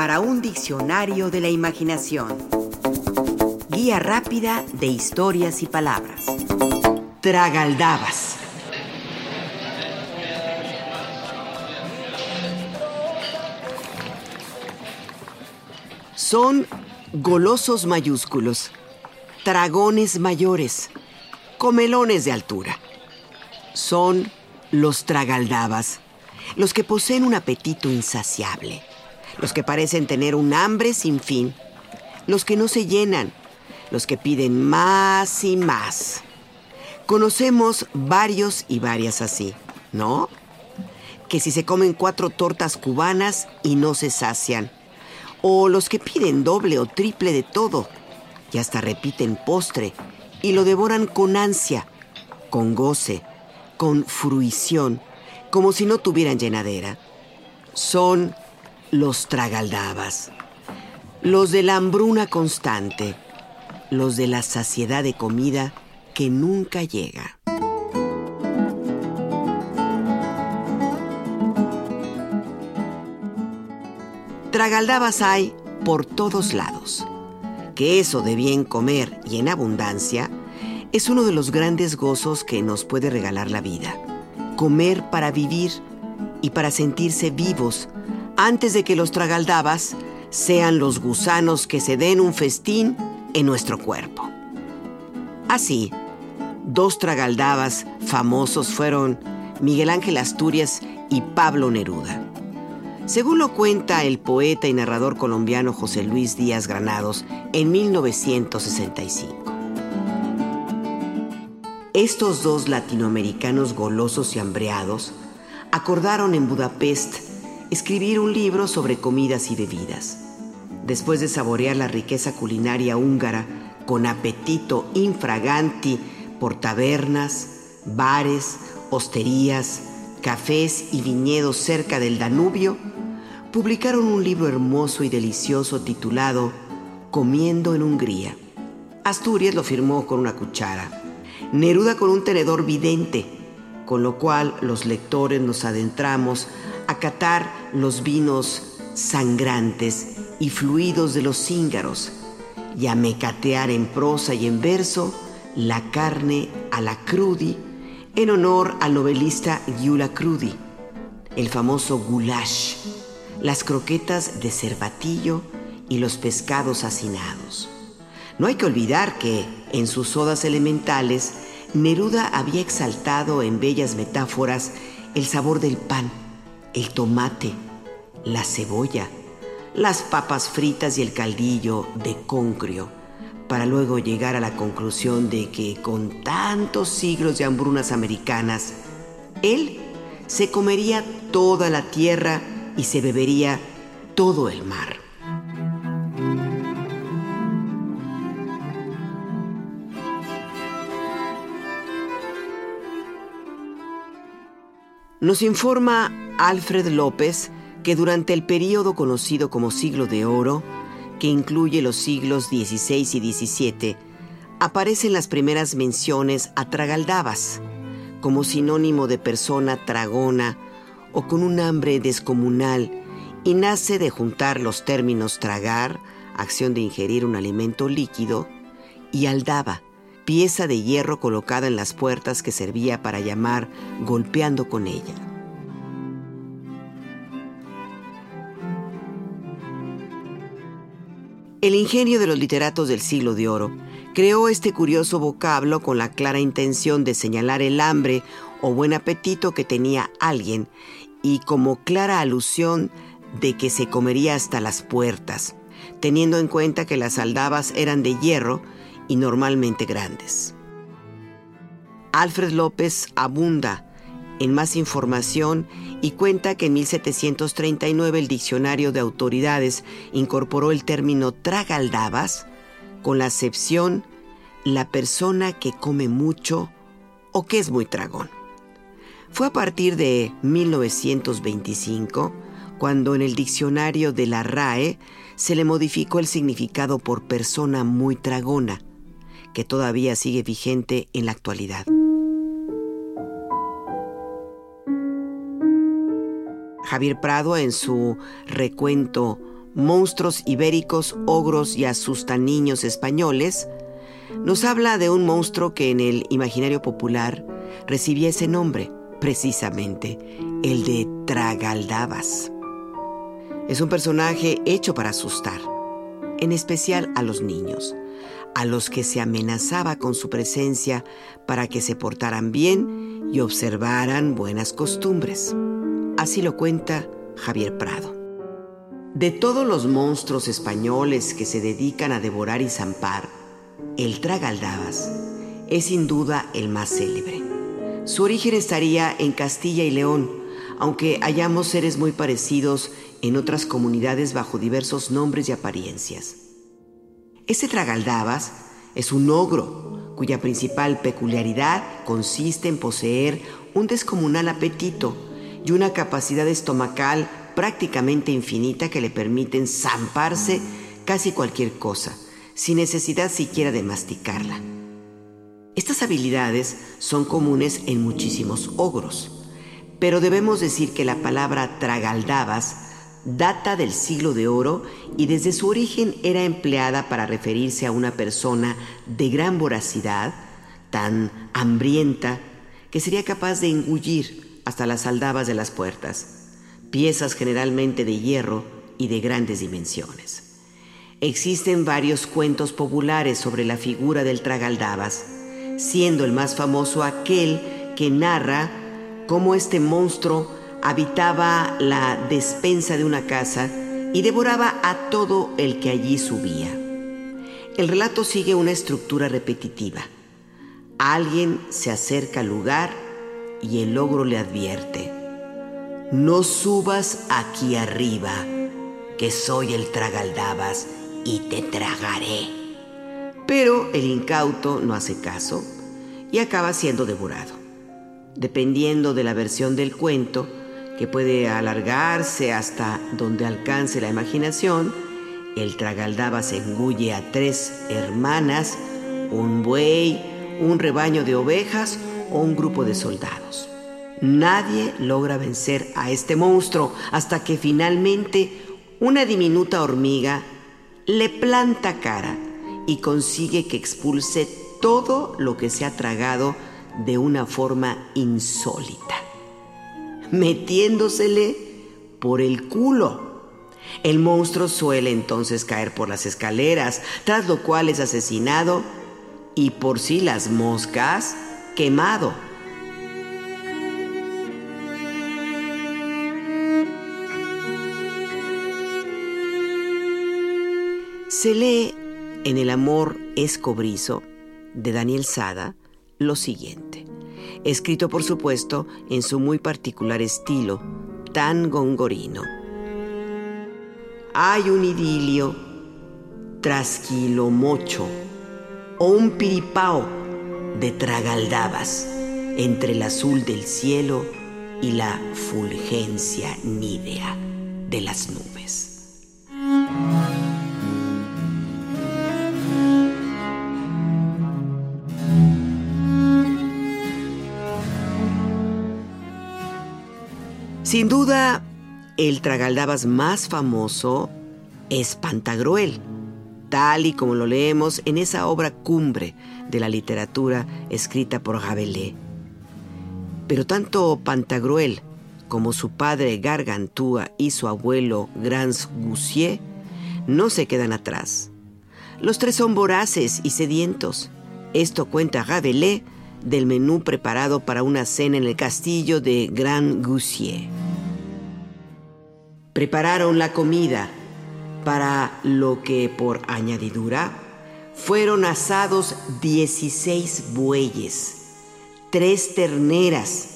para un diccionario de la imaginación. Guía rápida de historias y palabras. Tragaldabas. Son golosos mayúsculos, dragones mayores, comelones de altura. Son los tragaldabas, los que poseen un apetito insaciable, los que parecen tener un hambre sin fin, los que no se llenan, los que piden más y más. Conocemos varios y varias así, ¿no? Que si se comen cuatro tortas cubanas y no se sacian, o los que piden doble o triple de todo y hasta repiten postre y lo devoran con ansia, con goce, con fruición, como si no tuvieran llenadera. Son los tragaldabas, los de la hambruna constante, los de la saciedad de comida que nunca llega. Tragaldabas hay por todos lados. Que eso de bien comer y en abundancia es uno de los grandes gozos que nos puede regalar la vida. Comer para vivir y para sentirse vivos antes de que los tragaldabas sean los gusanos que se den un festín en nuestro cuerpo. Así, dos tragaldabas famosos fueron Miguel Ángel Asturias y Pablo Neruda. Según lo cuenta el poeta y narrador colombiano José Luis Díaz Granados en 1965. Estos dos latinoamericanos golosos y hambreados acordaron en Budapest escribir un libro sobre comidas y bebidas. Después de saborear la riqueza culinaria húngara con apetito infraganti por tabernas, bares, hosterías, cafés y viñedos cerca del Danubio, publicaron un libro hermoso y delicioso titulado Comiendo en Hungría. Asturias lo firmó con una cuchara, Neruda con un tenedor vidente, con lo cual los lectores nos adentramos a catar los vinos sangrantes y fluidos de los cíngaros y a mecatear en prosa y en verso la carne a la crudi en honor al novelista Gyula Crudi, el famoso goulash las croquetas de cervatillo y los pescados hacinados. No hay que olvidar que, en sus odas elementales, Neruda había exaltado en bellas metáforas el sabor del pan, el tomate, la cebolla, las papas fritas y el caldillo de concrio, para luego llegar a la conclusión de que con tantos siglos de hambrunas americanas, él se comería toda la tierra y se bebería todo el mar. Nos informa Alfred López que durante el período conocido como siglo de oro, que incluye los siglos XVI y XVII, aparecen las primeras menciones a tragaldabas, como sinónimo de persona tragona o con un hambre descomunal y nace de juntar los términos tragar, acción de ingerir un alimento líquido, y aldaba, pieza de hierro colocada en las puertas que servía para llamar golpeando con ella. El ingenio de los literatos del siglo de oro creó este curioso vocablo con la clara intención de señalar el hambre o buen apetito que tenía alguien y como clara alusión de que se comería hasta las puertas, teniendo en cuenta que las aldabas eran de hierro y normalmente grandes. Alfred López abunda en más información y cuenta que en 1739 el diccionario de autoridades incorporó el término tragaldabas con la acepción la persona que come mucho o que es muy tragón. Fue a partir de 1925 cuando en el diccionario de la RAE se le modificó el significado por persona muy tragona, que todavía sigue vigente en la actualidad. Javier Prado en su recuento Monstruos ibéricos, ogros y niños españoles, nos habla de un monstruo que en el imaginario popular recibía ese nombre, precisamente, el de Tragaldabas. Es un personaje hecho para asustar, en especial a los niños, a los que se amenazaba con su presencia para que se portaran bien y observaran buenas costumbres. Así lo cuenta Javier Prado. De todos los monstruos españoles que se dedican a devorar y zampar, el tragaldabas es sin duda el más célebre. Su origen estaría en Castilla y León, aunque hayamos seres muy parecidos en otras comunidades bajo diversos nombres y apariencias. Ese tragaldabas es un ogro cuya principal peculiaridad consiste en poseer un descomunal apetito y una capacidad estomacal prácticamente infinita que le permiten zamparse casi cualquier cosa, sin necesidad siquiera de masticarla. Estas habilidades son comunes en muchísimos ogros, pero debemos decir que la palabra tragaldabas data del siglo de oro y desde su origen era empleada para referirse a una persona de gran voracidad, tan hambrienta, que sería capaz de engullir hasta las aldabas de las puertas, piezas generalmente de hierro y de grandes dimensiones. Existen varios cuentos populares sobre la figura del tragaldabas, siendo el más famoso aquel que narra cómo este monstruo habitaba la despensa de una casa y devoraba a todo el que allí subía. El relato sigue una estructura repetitiva. Alguien se acerca al lugar y el ogro le advierte, no subas aquí arriba, que soy el tragaldabas y te tragaré. Pero el incauto no hace caso y acaba siendo devorado. Dependiendo de la versión del cuento, que puede alargarse hasta donde alcance la imaginación, el tragaldaba se engulle a tres hermanas, un buey, un rebaño de ovejas o un grupo de soldados. Nadie logra vencer a este monstruo hasta que finalmente una diminuta hormiga le planta cara y consigue que expulse todo lo que se ha tragado de una forma insólita, metiéndosele por el culo. El monstruo suele entonces caer por las escaleras, tras lo cual es asesinado y por si las moscas, quemado. Se lee en El amor escobrizo de Daniel Sada lo siguiente, escrito por supuesto en su muy particular estilo, tan gongorino. Hay un idilio, trasquilomocho o un piripao de tragaldabas entre el azul del cielo y la fulgencia nívea de las nubes. Sin duda, el tragaldabas más famoso es Pantagruel, tal y como lo leemos en esa obra cumbre de la literatura escrita por Rabelais. Pero tanto Pantagruel como su padre Gargantúa y su abuelo Grans Goussier no se quedan atrás. Los tres son voraces y sedientos. Esto cuenta Rabelais del menú preparado para una cena en el castillo de Grand Goussier. Prepararon la comida para lo que por añadidura fueron asados 16 bueyes, tres terneras,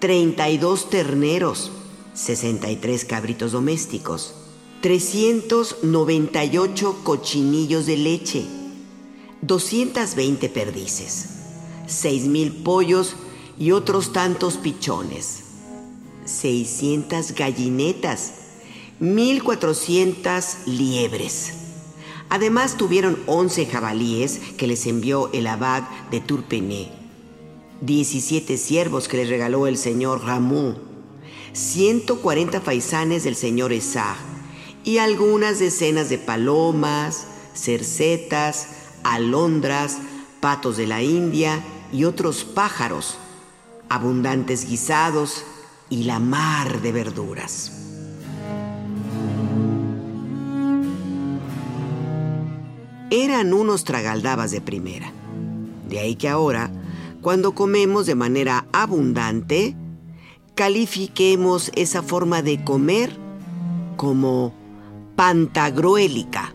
32 terneros, 63 cabritos domésticos, 398 cochinillos de leche, 220 perdices 6.000 pollos y otros tantos pichones, 600 gallinetas, 1.400 liebres. Además tuvieron 11 jabalíes que les envió el abad de Turpené, 17 siervos que les regaló el señor Ramón, 140 faisanes del señor Esá y algunas decenas de palomas, cercetas, alondras, patos de la India y otros pájaros, abundantes guisados y la mar de verduras. Eran unos tragaldabas de primera. De ahí que ahora, cuando comemos de manera abundante, califiquemos esa forma de comer como pantagruélica.